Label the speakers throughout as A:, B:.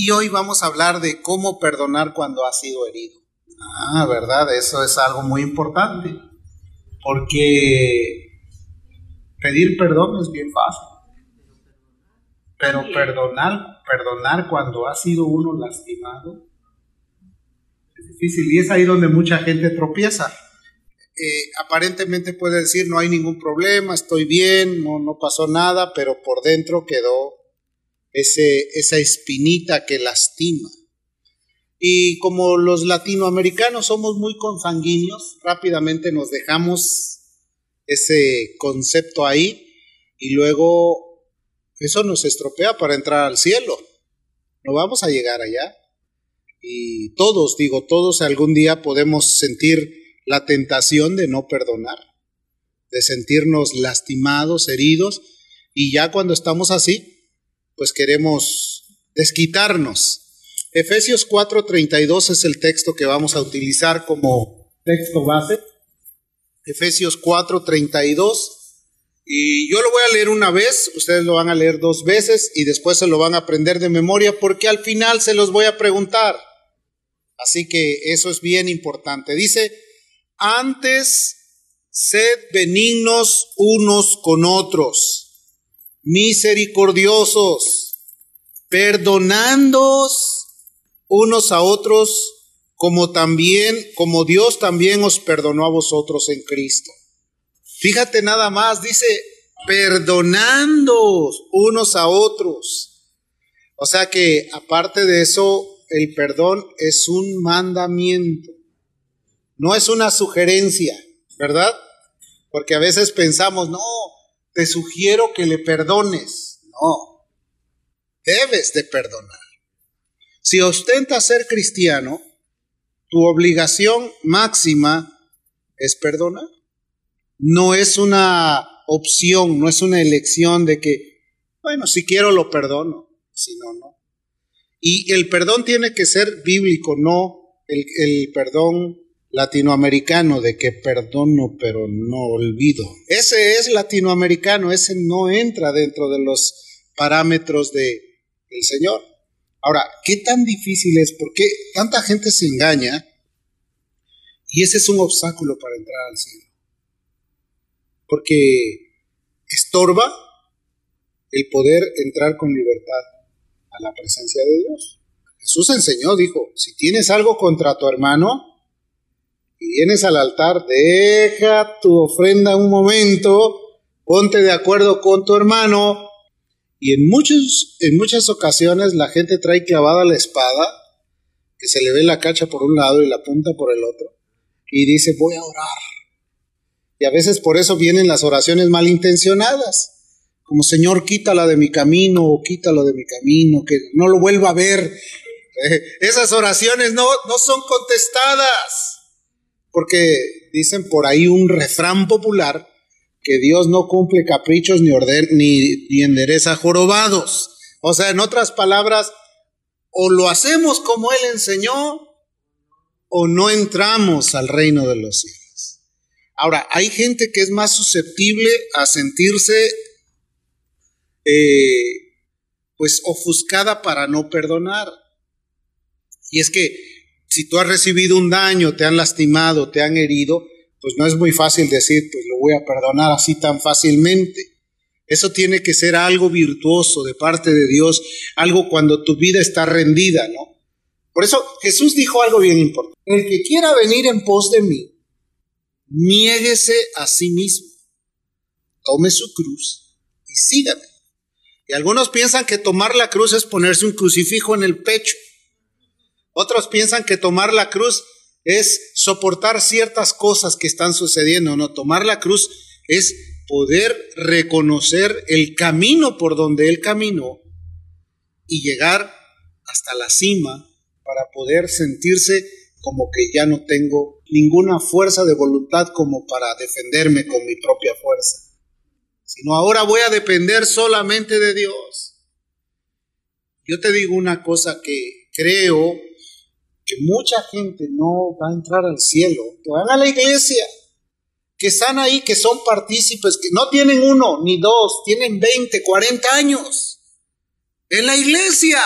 A: Y hoy vamos a hablar de cómo perdonar cuando ha sido herido. Ah, ¿verdad? Eso es algo muy importante. Porque pedir perdón es bien fácil. Pero perdonar, perdonar cuando ha sido uno lastimado es difícil. Y es ahí donde mucha gente tropieza. Eh, aparentemente puede decir no hay ningún problema, estoy bien, no, no pasó nada, pero por dentro quedó esa espinita que lastima. Y como los latinoamericanos somos muy consanguíneos, rápidamente nos dejamos ese concepto ahí y luego eso nos estropea para entrar al cielo. No vamos a llegar allá. Y todos, digo, todos algún día podemos sentir la tentación de no perdonar, de sentirnos lastimados, heridos, y ya cuando estamos así, pues queremos desquitarnos. Efesios 4:32 es el texto que vamos a utilizar como texto base. Efesios 4:32. Y yo lo voy a leer una vez, ustedes lo van a leer dos veces y después se lo van a aprender de memoria porque al final se los voy a preguntar. Así que eso es bien importante. Dice, antes sed benignos unos con otros misericordiosos, perdonándoos unos a otros, como también, como Dios también os perdonó a vosotros en Cristo. Fíjate nada más, dice, perdonándoos unos a otros. O sea que aparte de eso, el perdón es un mandamiento, no es una sugerencia, ¿verdad? Porque a veces pensamos, no, te sugiero que le perdones. No, debes de perdonar. Si ostentas ser cristiano, tu obligación máxima es perdonar. No es una opción, no es una elección de que, bueno, si quiero lo perdono, si no, no. Y el perdón tiene que ser bíblico, no el, el perdón latinoamericano de que perdono pero no olvido. Ese es latinoamericano, ese no entra dentro de los parámetros de el Señor. Ahora, ¿qué tan difícil es? ¿Por qué tanta gente se engaña? Y ese es un obstáculo para entrar al cielo. Porque estorba el poder entrar con libertad a la presencia de Dios. Jesús enseñó, dijo, si tienes algo contra tu hermano, y vienes al altar, deja tu ofrenda un momento, ponte de acuerdo con tu hermano. Y en, muchos, en muchas ocasiones la gente trae clavada la espada, que se le ve la cacha por un lado y la punta por el otro, y dice, voy a orar. Y a veces por eso vienen las oraciones malintencionadas, como Señor, quítala de mi camino o quítalo de mi camino, que no lo vuelva a ver. Esas oraciones no, no son contestadas. Porque dicen por ahí un refrán popular que Dios no cumple caprichos ni, orden, ni, ni endereza jorobados. O sea, en otras palabras, o lo hacemos como Él enseñó, o no entramos al reino de los cielos. Ahora, hay gente que es más susceptible a sentirse, eh, pues, ofuscada para no perdonar. Y es que si tú has recibido un daño, te han lastimado, te han herido, pues no es muy fácil decir, pues lo voy a perdonar así tan fácilmente. Eso tiene que ser algo virtuoso de parte de Dios, algo cuando tu vida está rendida, ¿no? Por eso Jesús dijo algo bien importante. El que quiera venir en pos de mí, niéguese a sí mismo, tome su cruz y sígame. Y algunos piensan que tomar la cruz es ponerse un crucifijo en el pecho. Otros piensan que tomar la cruz es soportar ciertas cosas que están sucediendo. No, tomar la cruz es poder reconocer el camino por donde Él caminó y llegar hasta la cima para poder sentirse como que ya no tengo ninguna fuerza de voluntad como para defenderme con mi propia fuerza, sino ahora voy a depender solamente de Dios. Yo te digo una cosa que creo que mucha gente no va a entrar al cielo, que van a la iglesia, que están ahí, que son partícipes, que no tienen uno ni dos, tienen 20, 40 años en la iglesia.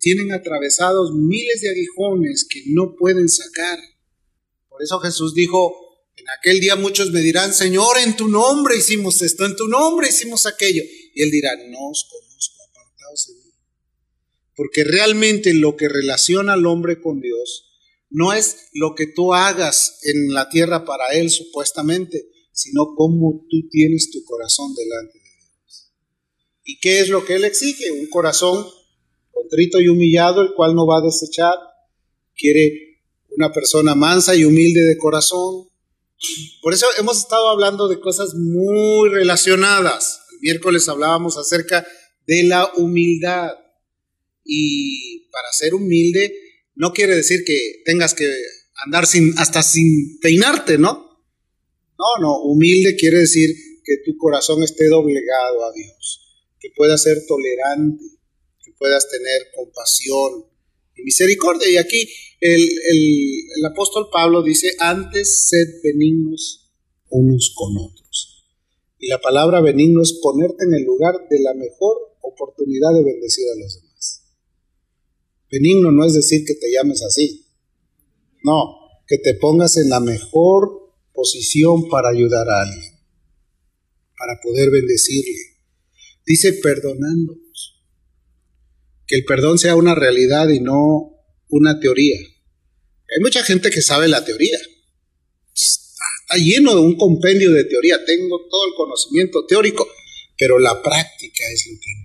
A: tienen atravesados miles de aguijones que no pueden sacar. Por eso Jesús dijo, en aquel día muchos me dirán, Señor, en tu nombre hicimos esto, en tu nombre hicimos aquello. Y él dirá, no os conozco. Porque realmente lo que relaciona al hombre con Dios no es lo que tú hagas en la tierra para Él supuestamente, sino cómo tú tienes tu corazón delante de Dios. ¿Y qué es lo que Él exige? Un corazón contrito y humillado, el cual no va a desechar. Quiere una persona mansa y humilde de corazón. Por eso hemos estado hablando de cosas muy relacionadas. El miércoles hablábamos acerca de la humildad. Y para ser humilde no quiere decir que tengas que andar sin, hasta sin peinarte, ¿no? No, no, humilde quiere decir que tu corazón esté doblegado a Dios, que puedas ser tolerante, que puedas tener compasión y misericordia. Y aquí el, el apóstol Pablo dice, antes sed benignos unos con otros. Y la palabra benigno es ponerte en el lugar de la mejor oportunidad de bendecir a los demás. Benigno no es decir que te llames así. No, que te pongas en la mejor posición para ayudar a alguien, para poder bendecirle. Dice perdonándonos. Que el perdón sea una realidad y no una teoría. Hay mucha gente que sabe la teoría. Está lleno de un compendio de teoría. Tengo todo el conocimiento teórico, pero la práctica es lo que.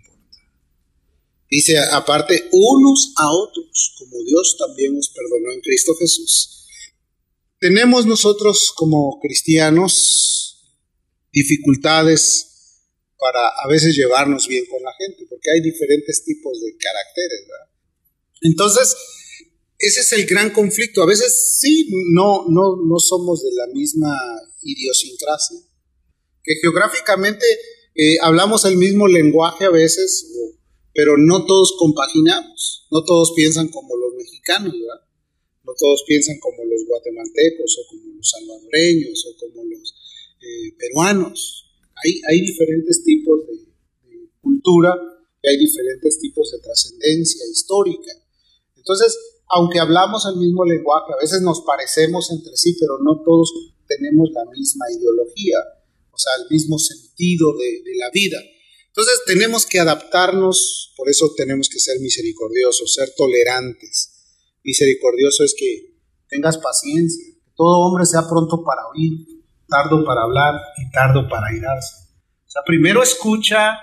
A: Dice aparte, unos a otros, como Dios también nos perdonó en Cristo Jesús. Tenemos nosotros como cristianos dificultades para a veces llevarnos bien con la gente, porque hay diferentes tipos de caracteres, ¿verdad? Entonces, ese es el gran conflicto. A veces sí, no, no, no somos de la misma idiosincrasia, que geográficamente eh, hablamos el mismo lenguaje a veces, pero no todos compaginamos, no todos piensan como los mexicanos, ¿verdad? No todos piensan como los guatemaltecos o como los salvadoreños o como los eh, peruanos. Hay, hay diferentes tipos de, cultura y hay diferentes tipos de trascendencia histórica. Entonces, aunque hablamos el mismo lenguaje, a veces nos parecemos entre sí, pero no todos tenemos la misma ideología, o sea, el mismo sentido de, de la vida. Entonces tenemos que adaptarnos, por eso tenemos que ser misericordiosos, ser tolerantes. Misericordioso es que tengas paciencia, que todo hombre sea pronto para oír, tardo para hablar y tardo para irarse. O sea, primero escucha,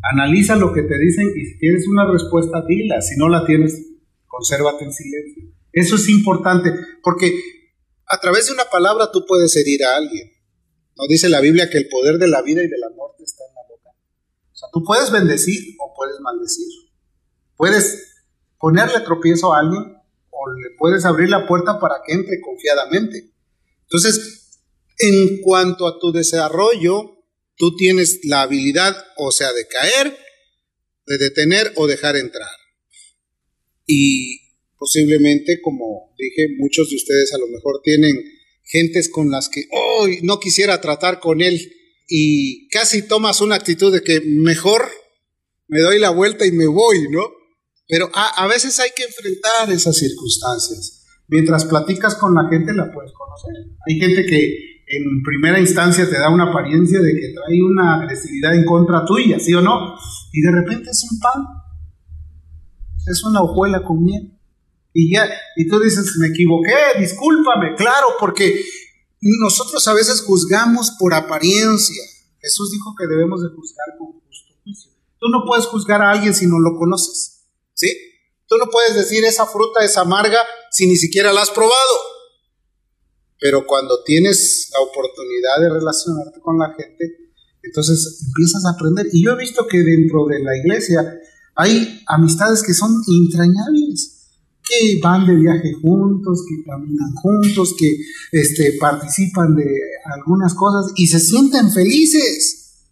A: analiza lo que te dicen y si tienes una respuesta, dila. Si no la tienes, consérvate en silencio. Eso es importante porque a través de una palabra tú puedes herir a alguien. No dice la Biblia que el poder de la vida y de la o sea, tú puedes bendecir o puedes maldecir. Puedes ponerle tropiezo a alguien o le puedes abrir la puerta para que entre confiadamente. Entonces, en cuanto a tu desarrollo, tú tienes la habilidad, o sea, de caer, de detener o dejar entrar. Y posiblemente, como dije, muchos de ustedes a lo mejor tienen gentes con las que hoy no quisiera tratar con él y casi tomas una actitud de que mejor me doy la vuelta y me voy, ¿no? Pero a, veces hay que enfrentar esas circunstancias. Mientras platicas con la gente la puedes conocer. Hay gente que en primera instancia te da una apariencia de que trae una agresividad en contra tuya, ¿sí o no? Y de repente es un pan. Es una hojuela con miel. Y ya, y tú dices, me equivoqué, discúlpame, claro, porque nosotros a veces juzgamos por apariencia. Jesús dijo que debemos de juzgar con justo juicio. Tú no puedes juzgar a alguien si no lo conoces. ¿Sí? Tú no puedes decir esa fruta es amarga si ni siquiera la has probado. Pero cuando tienes la oportunidad de relacionarte con la gente, entonces empiezas a aprender. Y yo he visto que dentro de la iglesia hay amistades que son entrañables que van de viaje juntos, que caminan juntos, que este, participan de algunas cosas y se sienten felices.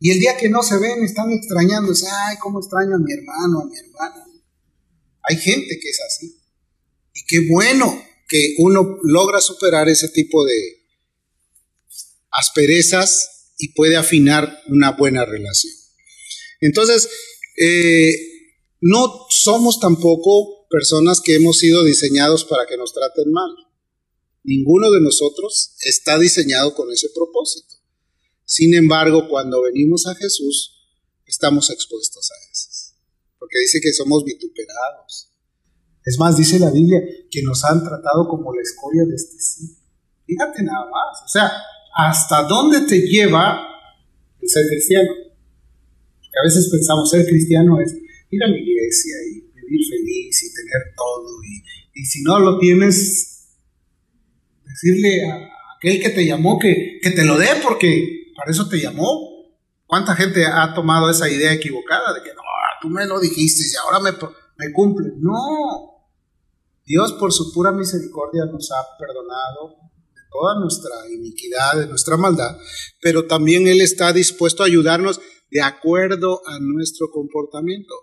A: Y el día que no se ven están extrañándose, ay, cómo extraño a mi hermano, a mi hermana. Hay gente que es así. Y qué bueno que uno logra superar ese tipo de asperezas y puede afinar una buena relación. Entonces, eh, no somos tampoco personas que hemos sido diseñados para que nos traten mal. Ninguno de nosotros está diseñado con ese propósito. Sin embargo, cuando venimos a Jesús, estamos expuestos a eso. Porque dice que somos vituperados. Es más, dice la Biblia que nos han tratado como la escoria de este siglo. Fíjate nada más. O sea, ¿hasta dónde te lleva el ser cristiano? A veces pensamos ser cristiano es ir a la iglesia y vivir feliz y tener todo. Y, y si no lo tienes, decirle a aquel que te llamó que, que te lo dé porque para eso te llamó. ¿Cuánta gente ha tomado esa idea equivocada de que no, tú me lo dijiste y ahora me, me cumple? No. Dios por su pura misericordia nos ha perdonado de toda nuestra iniquidad, de nuestra maldad, pero también Él está dispuesto a ayudarnos de acuerdo a nuestro comportamiento.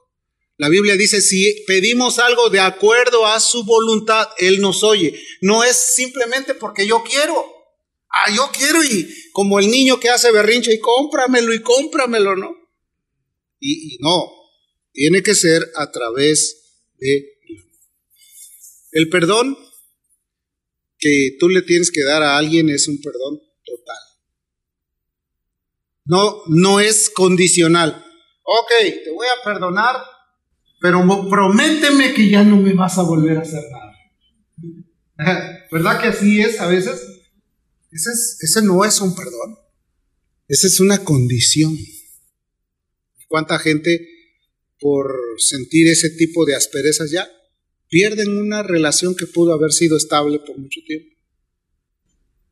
A: La Biblia dice, si pedimos algo de acuerdo a su voluntad, Él nos oye. No es simplemente porque yo quiero. Ah, yo quiero y como el niño que hace berrinche y cómpramelo y cómpramelo, ¿no? Y, no, tiene que ser a través de el perdón que tú le tienes que dar a alguien es un perdón total. No, no es condicional. Ok, te voy a perdonar pero prométeme que ya no me vas a volver a hacer nada. ¿Verdad que así es a veces? Ese, ese no es un perdón, esa es una condición. ¿Cuánta gente por sentir ese tipo de asperezas ya pierden una relación que pudo haber sido estable por mucho tiempo?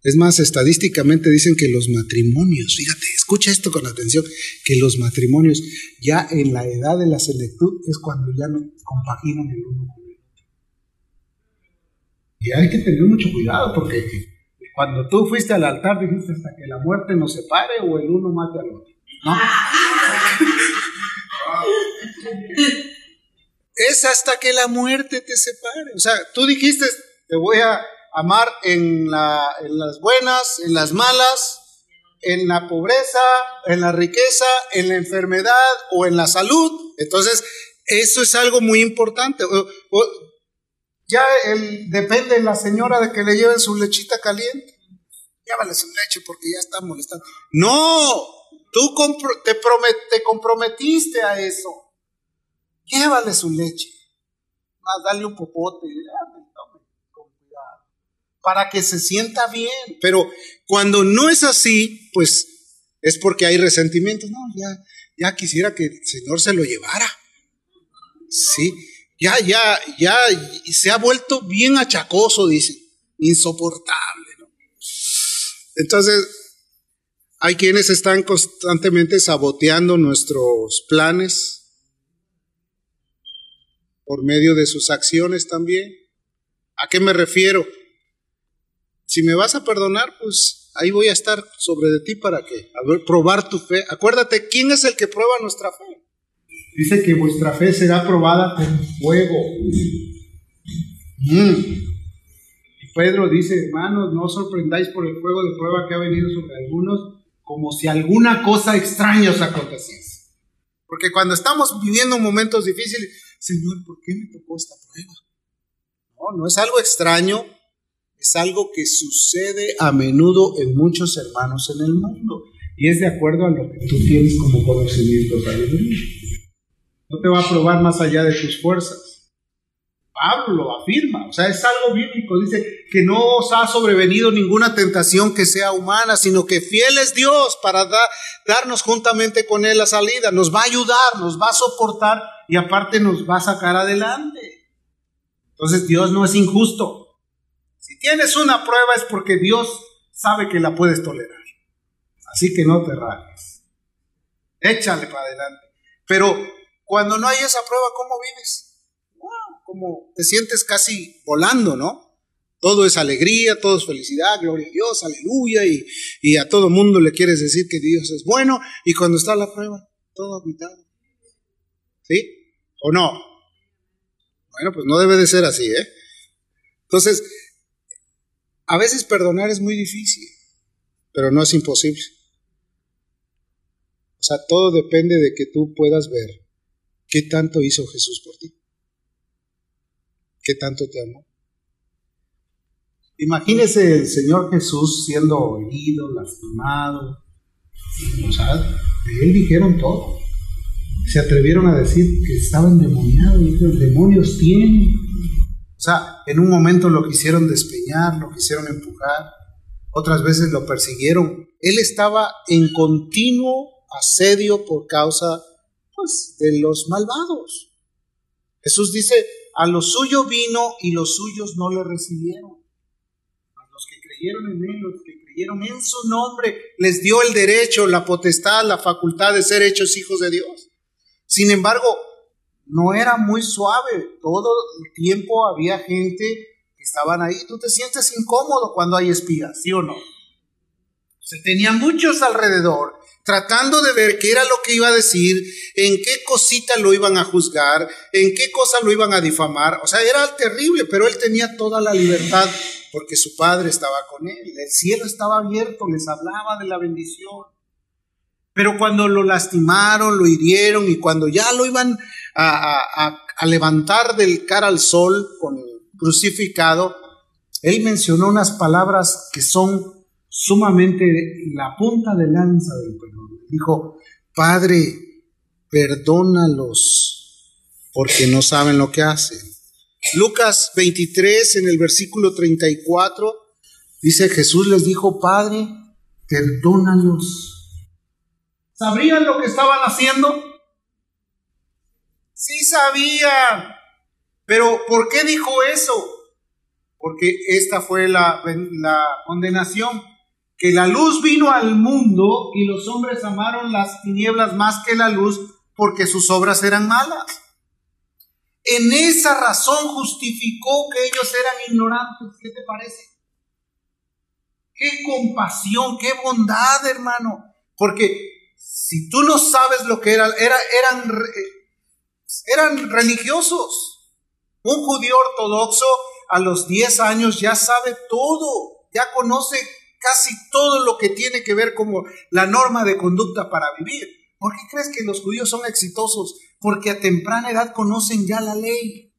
A: Es más, estadísticamente dicen que los matrimonios, fíjate, escucha esto con atención, que los matrimonios ya en la edad de la senectud es cuando ya no compaginan el uno con el otro. Y hay que tener mucho cuidado porque cuando tú fuiste al altar dijiste hasta que la muerte nos separe o el uno mate al otro. ¿no? es hasta que la muerte te separe. O sea, tú dijiste, te voy a amar en, las buenas, en las malas, en la pobreza, en la riqueza, en la enfermedad o en la salud. Entonces, eso es algo muy importante. ya depende de la señora de que le lleven su lechita caliente. Llévale su leche porque ya está molestando. No, tú te, te comprometiste a eso. Llévale su leche. Más, dale un popote para que se sienta bien. Pero cuando no es así, pues es porque hay resentimiento. No, ya, ya quisiera que el Señor se lo llevara. Sí, ya, ya, ya se ha vuelto bien achacoso, dice, insoportable. ¿no? Entonces, hay quienes están constantemente saboteando nuestros planes por medio de sus acciones también. ¿A qué me refiero? Si me vas a perdonar, pues ahí voy a estar sobre de ti para que, a ver, probar tu fe. Acuérdate, ¿quién es el que prueba nuestra fe? Dice que vuestra fe será probada con fuego. Mm. Y Pedro dice, hermanos, no os sorprendáis por el fuego de prueba que ha venido sobre algunos, como si alguna cosa extraña os aconteciese. Porque cuando estamos viviendo momentos difíciles, Señor, ¿por qué me tocó esta prueba? No, no es algo extraño, es algo que sucede a menudo en muchos hermanos en el mundo y es de acuerdo a lo que tú tienes como conocimiento No te va a probar más allá de tus fuerzas. Pablo lo afirma, o sea, es algo bíblico, dice que no os ha sobrevenido ninguna tentación que sea humana, sino que fiel es Dios para darnos juntamente con Él la salida, nos va a ayudar, nos va a soportar y aparte nos va a sacar adelante. Entonces Dios no es injusto, si tienes una prueba es porque Dios sabe que la puedes tolerar. Así que no te rajes. Échale para adelante. Pero cuando no hay esa prueba, ¿cómo vives? como te sientes casi volando, ¿no? Todo es alegría, todo es felicidad, gloria a Dios, aleluya, y, y a todo mundo le quieres decir que Dios es bueno, y cuando está la prueba, todo aguitado. ¿Sí? ¿O no? Bueno, pues no debe de ser así, ¿eh? Entonces, a veces perdonar es muy difícil, pero no es imposible. O sea, todo depende de que tú puedas ver ¿Qué tanto hizo Jesús por ti? ¿Qué tanto te amó? Imagínese el Señor Jesús siendo herido, lastimado. O sea, de él dijeron todo. Se atrevieron a decir que estaba endemoniado. los demonios tienen. O sea, en un momento lo quisieron despeñar, lo quisieron empujar. Otras veces lo persiguieron. Él estaba en continuo asedio por causa pues, de los malvados. Jesús dice, a lo suyo vino y los suyos no le recibieron los que creyeron en Él, los que creyeron en su nombre, les dio el derecho, la potestad, la facultad de ser hechos hijos de Dios. Sin embargo, no era muy suave. Todo el tiempo había gente que estaban ahí. Tú te sientes incómodo cuando hay espías, ¿sí o no? Se tenían muchos alrededor tratando de ver qué era lo que iba a decir, en qué cosita lo iban a juzgar, en qué cosa lo iban a difamar. O sea, era terrible, pero él tenía toda la libertad porque su padre estaba con él. El cielo estaba abierto, les hablaba de la bendición. Pero cuando lo lastimaron, lo hirieron y cuando ya lo iban a, levantar del cara al sol con crucificado, él mencionó unas palabras que son sumamente la punta de lanza del perdón. Dijo, Padre, perdónalos porque no saben lo que hacen. Lucas 23 en el versículo 34 dice Jesús les dijo, Padre, perdónalos. ¿Sabían lo que estaban haciendo? Sí sabían. Pero ¿por qué dijo eso? Porque esta fue la, la condenación que la luz vino al mundo y los hombres amaron las tinieblas más que la luz porque sus obras eran malas. En esa razón justificó que ellos eran ignorantes. ¿Qué te parece? Qué compasión, qué bondad, hermano. Porque si tú no sabes lo que eran, era, eran, eran religiosos. Un judío ortodoxo a los 10 años ya sabe todo, ya conoce casi todo lo que tiene que ver como la norma de conducta para vivir. ¿Por qué crees que los judíos son exitosos? Porque a temprana edad conocen ya la ley.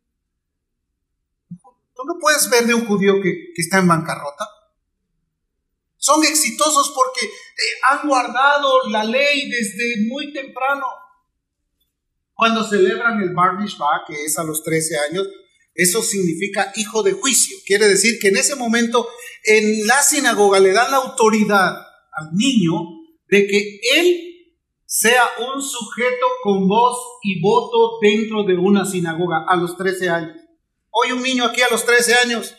A: Tú no puedes ver de un judío que, está en bancarrota. Son exitosos porque eh, han guardado la ley desde muy temprano. Cuando celebran el Bar Mishpah, que es a los 13 años, eso significa hijo de juicio. Quiere decir que en ese momento en la sinagoga le dan la autoridad al niño de que él sea un sujeto con voz y voto dentro de una sinagoga a los 13 años. Hoy un niño aquí a los 13 años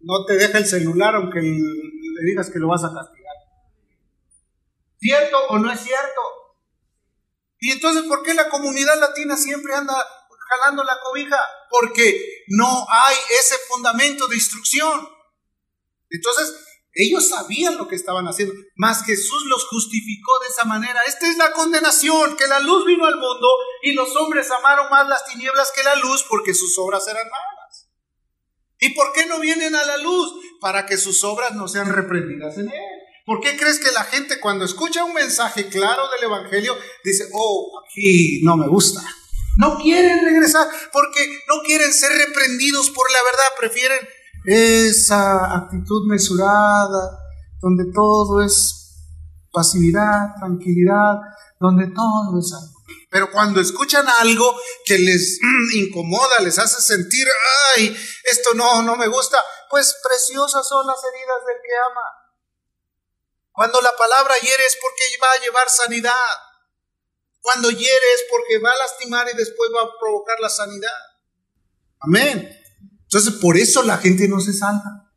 A: no te deja el celular aunque le digas que lo vas a castigar. ¿Cierto o no es cierto? Y entonces, ¿por qué la comunidad latina siempre anda jalando la cobija, porque no hay ese fundamento de instrucción. Entonces, ellos sabían lo que estaban haciendo, mas Jesús los justificó de esa manera. Esta es la condenación, que la luz vino al mundo y los hombres amaron más las tinieblas que la luz porque sus obras eran malas. ¿Y por qué no vienen a la luz? Para que sus obras no sean reprendidas en él. ¿Por qué crees que la gente cuando escucha un mensaje claro del Evangelio dice, oh, aquí no me gusta? No quieren regresar porque no quieren ser reprendidos por la verdad, prefieren esa actitud mesurada, donde todo es pasividad, tranquilidad, donde todo es algo. Pero cuando escuchan algo que les incomoda, les hace sentir, ay, esto no, no me gusta, pues preciosas son las heridas del que ama. Cuando la palabra hiere es porque va a llevar sanidad. Cuando hiere es porque va a lastimar y después va a provocar la sanidad. Amén. Entonces, por eso la gente no se salva.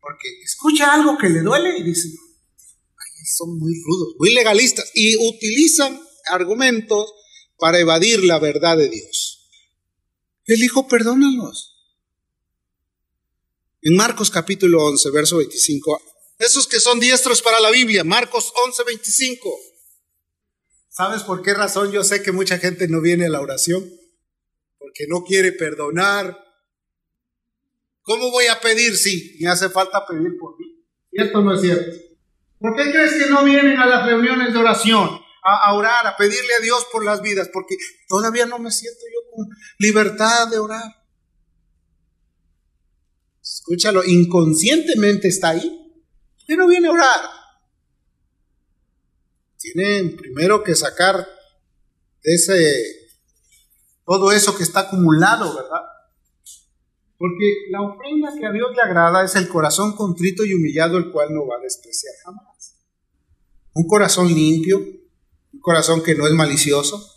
A: Porque escucha algo que le duele y dice, Ay, son muy rudos, muy legalistas. Y utilizan argumentos para evadir la verdad de Dios. El Hijo, perdónalos. En Marcos capítulo 11, verso 25. Esos que son diestros para la Biblia, Marcos 11, 25. ¿Sabes por qué razón yo sé que mucha gente no viene a la oración? Porque no quiere perdonar. ¿Cómo voy a pedir si me hace falta pedir por mí? ¿Cierto o no es cierto? ¿Por qué crees que no vienen a las reuniones de oración? a, orar, a pedirle a Dios por las vidas, porque todavía no me siento yo con libertad de orar. Escúchalo, inconscientemente está ahí. Pero viene a orar? Tiene primero que sacar ese, todo eso que está acumulado, ¿verdad? Porque la ofrenda que a Dios le agrada es el corazón contrito y humillado, el cual no va a despreciar jamás. Un corazón limpio, un corazón que no es malicioso,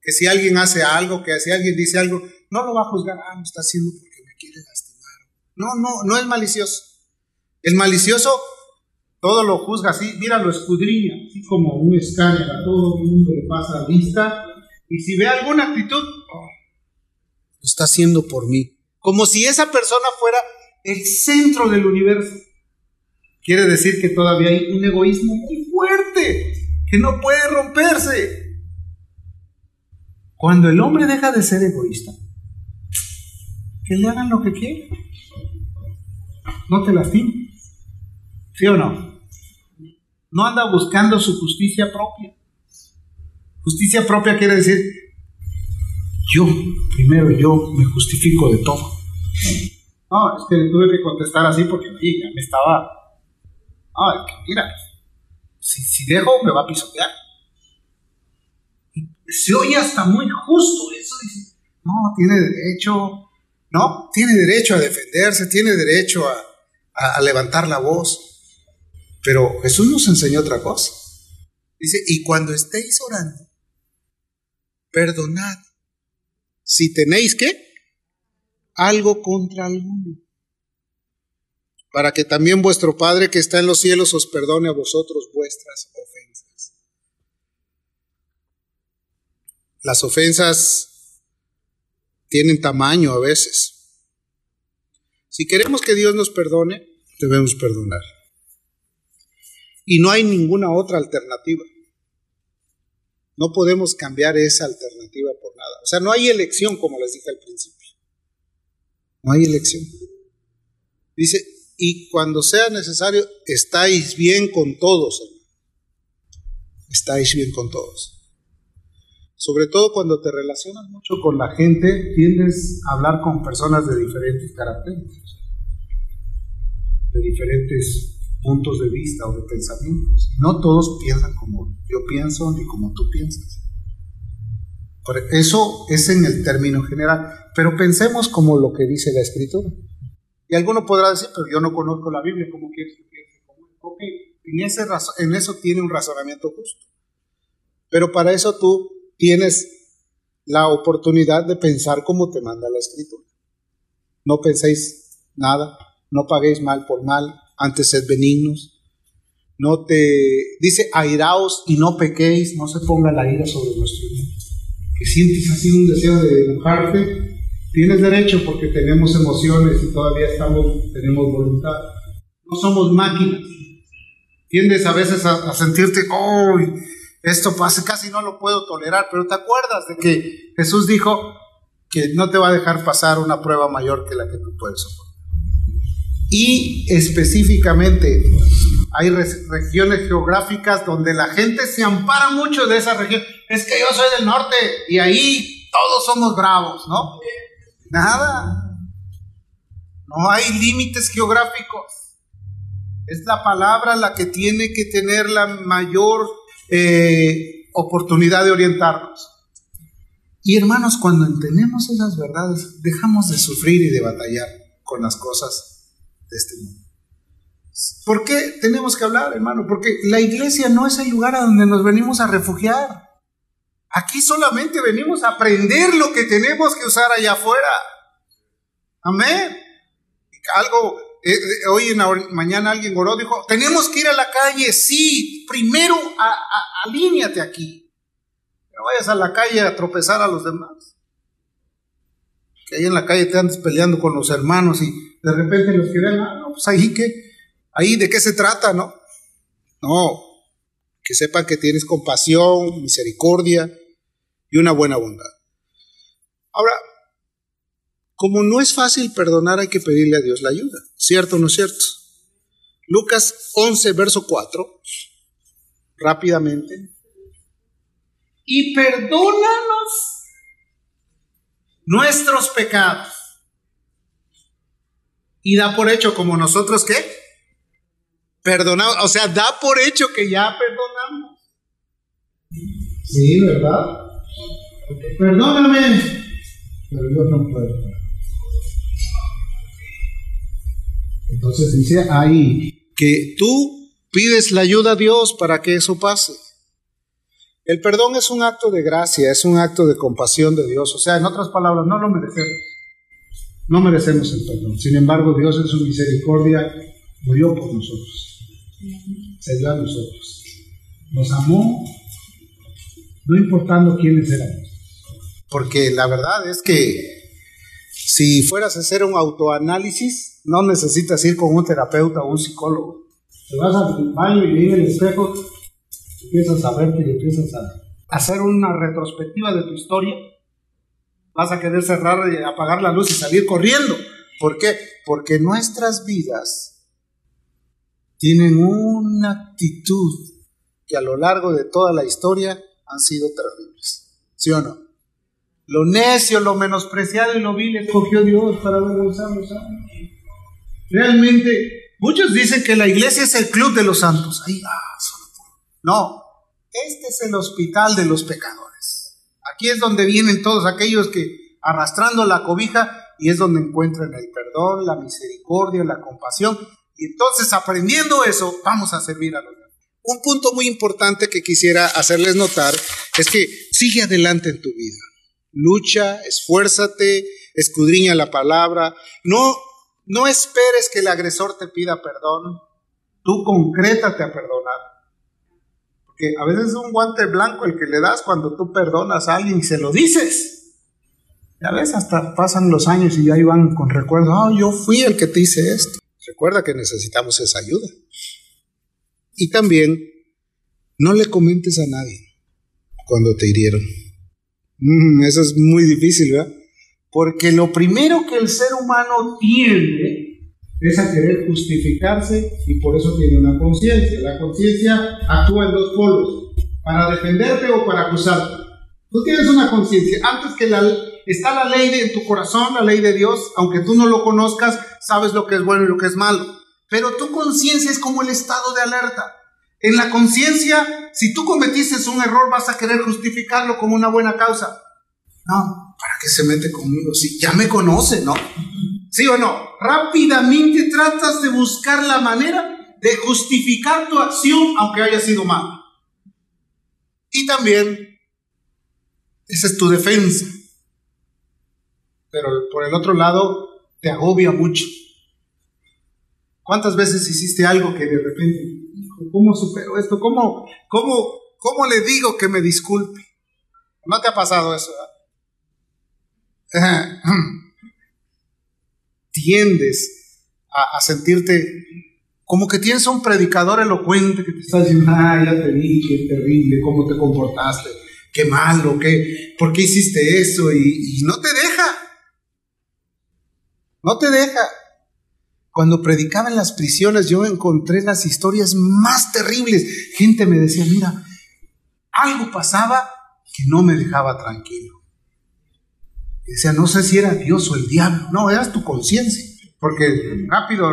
A: que si alguien hace algo, que si alguien dice algo, no lo va a juzgar, ah, lo está haciendo porque me quiere lastimar. No, no, no es malicioso. El malicioso todo lo juzga así, mira, lo escudriña, así como un escáner, a todo el mundo le pasa a vista, y si ve alguna actitud, oh, lo está haciendo por mí. Como si esa persona fuera el centro del universo. Quiere decir que todavía hay un egoísmo muy fuerte, que no puede romperse. Cuando el hombre deja de ser egoísta, que le hagan lo que quiera. No te lastimes. ¿Sí o no? No anda buscando su justicia propia. Justicia propia quiere decir, yo, primero yo me justifico de todo. No, es que tuve que contestar así porque ya me estaba... Ay, mira, si, si dejo me va a pisotear. Se oye hasta muy justo eso. Dice, no, tiene derecho, no, tiene derecho a defenderse, tiene derecho a levantar la voz. Pero Jesús nos enseñó otra cosa. Dice, y cuando estéis orando, perdonad si tenéis que algo contra alguno, para que también vuestro Padre que está en los cielos os perdone a vosotros vuestras ofensas. Las ofensas tienen tamaño a veces. Si queremos que Dios nos perdone, debemos perdonar. Y no hay ninguna otra alternativa. No podemos cambiar esa alternativa por nada. O sea, no hay elección, como les dije al principio. No hay elección. Dice, y cuando sea necesario, estáis bien con todos, Estáis bien con todos. Sobre todo cuando te relacionas mucho con la gente, tiendes a hablar con personas de diferentes características, de diferentes puntos de vista o de pensamientos. No todos piensan como yo pienso ni como tú piensas. Eso es en el término general. Pero pensemos como lo que dice la Escritura. Y alguno podrá decir, pero yo no conozco la Biblia, ¿cómo quieres que piense? Ok, en, en eso tiene un razonamiento justo. Pero para eso tú tienes la oportunidad de pensar como te manda la Escritura. No penséis nada, no paguéis mal por mal, antes sed benignos. No te dice airaos y no pequéis, no se ponga la ira sobre nuestro hijo. Que sientes así un deseo de enojarte, tienes derecho porque tenemos emociones y todavía estamos, tenemos voluntad. No somos máquinas. Tiendes a veces a, sentirte, oh, esto pasa, casi no lo puedo tolerar, pero te acuerdas de que Jesús dijo que no te va a dejar pasar una prueba mayor que la que tú puedes soportar. Y específicamente hay regiones geográficas donde la gente se ampara mucho de esa región. Es que yo soy del norte y ahí todos somos bravos, ¿no? Nada. No hay límites geográficos. Es la palabra la que tiene que tener la mayor eh, oportunidad de orientarnos. Y hermanos, cuando entendemos esas verdades, dejamos de sufrir y de batallar con las cosas de este mundo. ¿Por qué tenemos que hablar, hermano? Porque la iglesia no es el lugar a donde nos venimos a refugiar. Aquí solamente venimos a aprender lo que tenemos que usar allá afuera. Amén. Algo, eh, eh, hoy en la mañana alguien oró, dijo, tenemos que ir a la calle, sí, primero a, alíñate aquí. No vayas a la calle a tropezar a los demás. Que ahí en la calle te andes peleando con los hermanos y de repente los que ven, ah, no, pues ahí que, ahí de qué se trata, ¿no? No, que sepan que tienes compasión, misericordia y una buena bondad. Ahora, como no es fácil perdonar, hay que pedirle a Dios la ayuda, ¿cierto o no es cierto? Lucas 11, verso 4, rápidamente. y perdónanos nuestros pecados. Y da por hecho como nosotros qué? Perdonamos, o sea, da por hecho que ya perdonamos. Sí, ¿verdad? Perdóname, pero yo no puedo. Entonces dice ahí que tú pides la ayuda a Dios para que eso pase. El perdón es un acto de gracia, es un acto de compasión de Dios. O sea, en otras palabras, no lo merecemos. No merecemos el perdón. Sin embargo, Dios en su misericordia murió por nosotros. Se dio a nosotros. Nos amó, no importando quiénes éramos. Porque la verdad es que si fueras a hacer un autoanálisis, no necesitas ir con un terapeuta o un psicólogo. Te vas al baño y en el espejo, empiezas a verte y empiezas a hacer una retrospectiva de tu historia. Vas a querer cerrar y apagar la luz y salir corriendo. ¿Por qué? Porque nuestras vidas tienen una actitud que a lo largo de toda la historia han sido terribles. ¿Sí o no? Lo necio, lo menospreciado y lo vil escogió Dios para avergonzar los santos. Realmente, muchos dicen que la iglesia es el club de los santos. Ah, no, este es el hospital de los pecadores. Aquí es donde vienen todos aquellos que arrastrando la cobija y es donde encuentran el perdón, la misericordia, la compasión. Y entonces aprendiendo eso, vamos a servir a los demás. Un punto muy importante que quisiera hacerles notar es que sigue adelante en tu vida lucha, esfuérzate, escudriña la palabra. No, no esperes que el agresor te pida perdón. Tú concrétate a perdonar. Porque a veces es un guante blanco el que le das cuando tú perdonas a alguien y se lo dices. Ya ves, hasta pasan los años y ahí van con recuerdo, ah, yo fui el que te hice esto. Recuerda que necesitamos esa ayuda. Y también, no le comentes a nadie cuando te hirieron. Mm, eso es muy difícil, ¿verdad? Porque lo primero que el ser humano tiene es a querer justificarse y por eso tiene una conciencia. La conciencia actúa en dos polos, para defenderte o para acusarte. Tú tienes una conciencia. Antes que la, está la ley en tu corazón, la ley de Dios, aunque tú no lo conozcas, sabes lo que es bueno y lo que es malo. Pero tu conciencia es como el estado de alerta. En la conciencia, si tú cometiste un error, vas a querer justificarlo como una buena causa. No, ¿para qué se mete conmigo? Si ya me conoce, ¿no? ¿Sí o no? Rápidamente tratas de buscar la manera de justificar tu acción aunque haya sido mal. Y también, esa es tu defensa. Pero por el otro lado, te agobia mucho. ¿Cuántas veces hiciste algo que de repente ¿Cómo supero esto? ¿Cómo, cómo, cómo le digo que me disculpe? ¿No te ha pasado eso? Tiendes a, sentirte como que tienes un predicador elocuente que te está diciendo, ah, ya te vi, qué terrible, cómo te comportaste, qué malo, qué, por qué hiciste eso, y no te deja. No te deja. Cuando predicaba en las prisiones yo encontré las historias más terribles. Gente me decía, mira, algo pasaba que no me dejaba tranquilo. Y decía, no sé si era Dios o el diablo. No, era tu conciencia. Porque rápido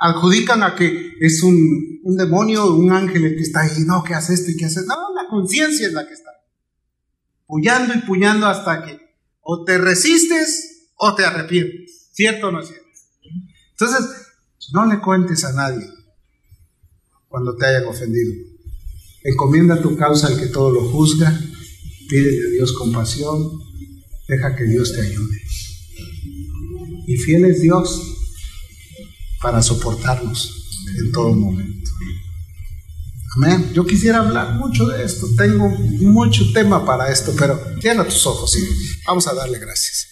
A: adjudican a que es un, un, demonio, un ángel el que está ahí. No, que hace esto y que hace. No, la conciencia es la que está. Puñando y puñando hasta que o te resistes o te arrepientes. ¿Cierto o no es cierto? Entonces, no le cuentes a nadie cuando te hayan ofendido. Encomienda tu causa al que todo lo juzga, pídele a Dios compasión, deja que Dios te ayude. Y fiel es Dios para soportarnos en todo momento. Amén. Yo quisiera hablar mucho de esto, tengo mucho tema para esto, pero cierra tus ojos y vamos a darle gracias.